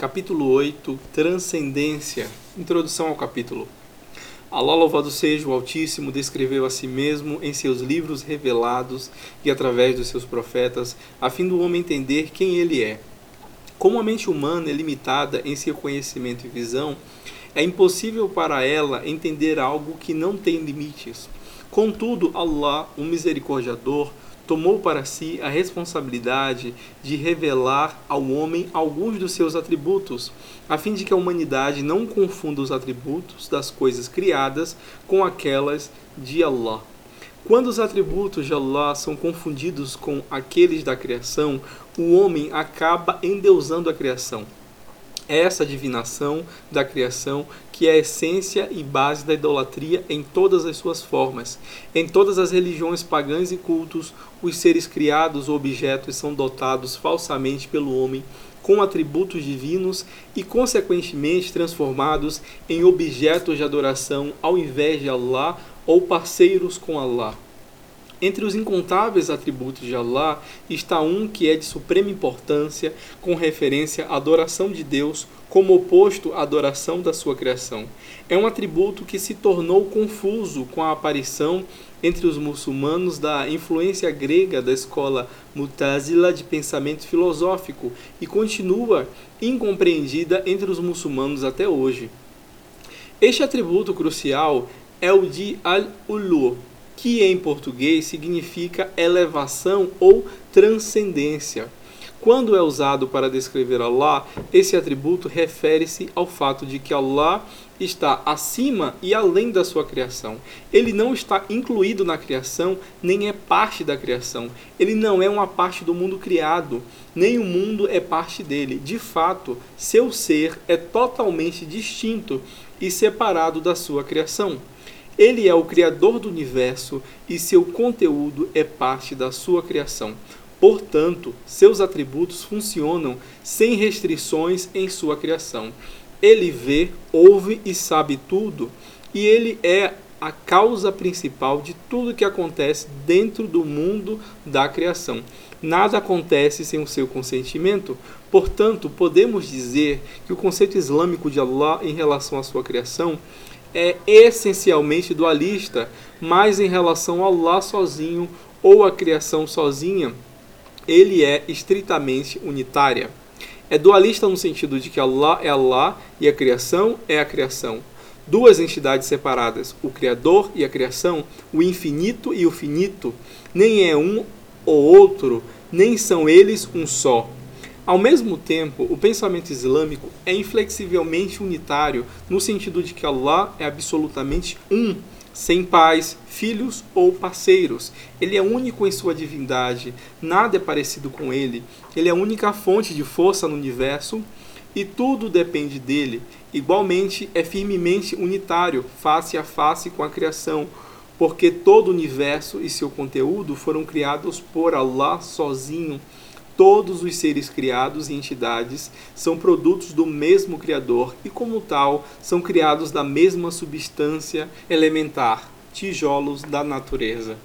Capítulo 8 Transcendência Introdução ao capítulo. Allah, louvado seja o Altíssimo, descreveu a si mesmo em seus livros revelados e através dos seus profetas, a fim do homem entender quem ele é. Como a mente humana é limitada em seu conhecimento e visão, é impossível para ela entender algo que não tem limites. Contudo, Allah, o misericordiador, tomou para si a responsabilidade de revelar ao homem alguns dos seus atributos, a fim de que a humanidade não confunda os atributos das coisas criadas com aquelas de Allah. Quando os atributos de Allah são confundidos com aqueles da criação, o homem acaba endeusando a criação essa divinação da criação que é a essência e base da idolatria em todas as suas formas. Em todas as religiões pagãs e cultos, os seres criados ou objetos são dotados falsamente pelo homem com atributos divinos e, consequentemente, transformados em objetos de adoração ao invés de Allah ou parceiros com Allah. Entre os incontáveis atributos de Allah está um que é de suprema importância, com referência à adoração de Deus como oposto à adoração da sua criação. É um atributo que se tornou confuso com a aparição entre os muçulmanos da influência grega da escola Mutazila de pensamento filosófico e continua incompreendida entre os muçulmanos até hoje. Este atributo crucial é o de Al-Ulu, que em português significa elevação ou transcendência. Quando é usado para descrever Allah, esse atributo refere-se ao fato de que Allah está acima e além da sua criação. Ele não está incluído na criação, nem é parte da criação. Ele não é uma parte do mundo criado, nem o mundo é parte dele. De fato, seu ser é totalmente distinto e separado da sua criação. Ele é o Criador do universo e seu conteúdo é parte da sua criação. Portanto, seus atributos funcionam sem restrições em sua criação. Ele vê, ouve e sabe tudo, e ele é a causa principal de tudo que acontece dentro do mundo da criação. Nada acontece sem o seu consentimento. Portanto, podemos dizer que o conceito islâmico de Allah em relação à sua criação é essencialmente dualista, mas em relação ao Allah sozinho ou à criação sozinha, ele é estritamente unitária. É dualista no sentido de que Allah é Allah e a criação é a criação. Duas entidades separadas, o Criador e a criação, o infinito e o finito, nem é um ou outro, nem são eles um só. Ao mesmo tempo, o pensamento islâmico é inflexivelmente unitário, no sentido de que Allah é absolutamente um, sem pais, filhos ou parceiros. Ele é único em sua divindade, nada é parecido com ele. Ele é a única fonte de força no universo e tudo depende dele. Igualmente, é firmemente unitário, face a face com a criação, porque todo o universo e seu conteúdo foram criados por Allah sozinho Todos os seres criados e entidades são produtos do mesmo Criador e, como tal, são criados da mesma substância elementar, tijolos da natureza.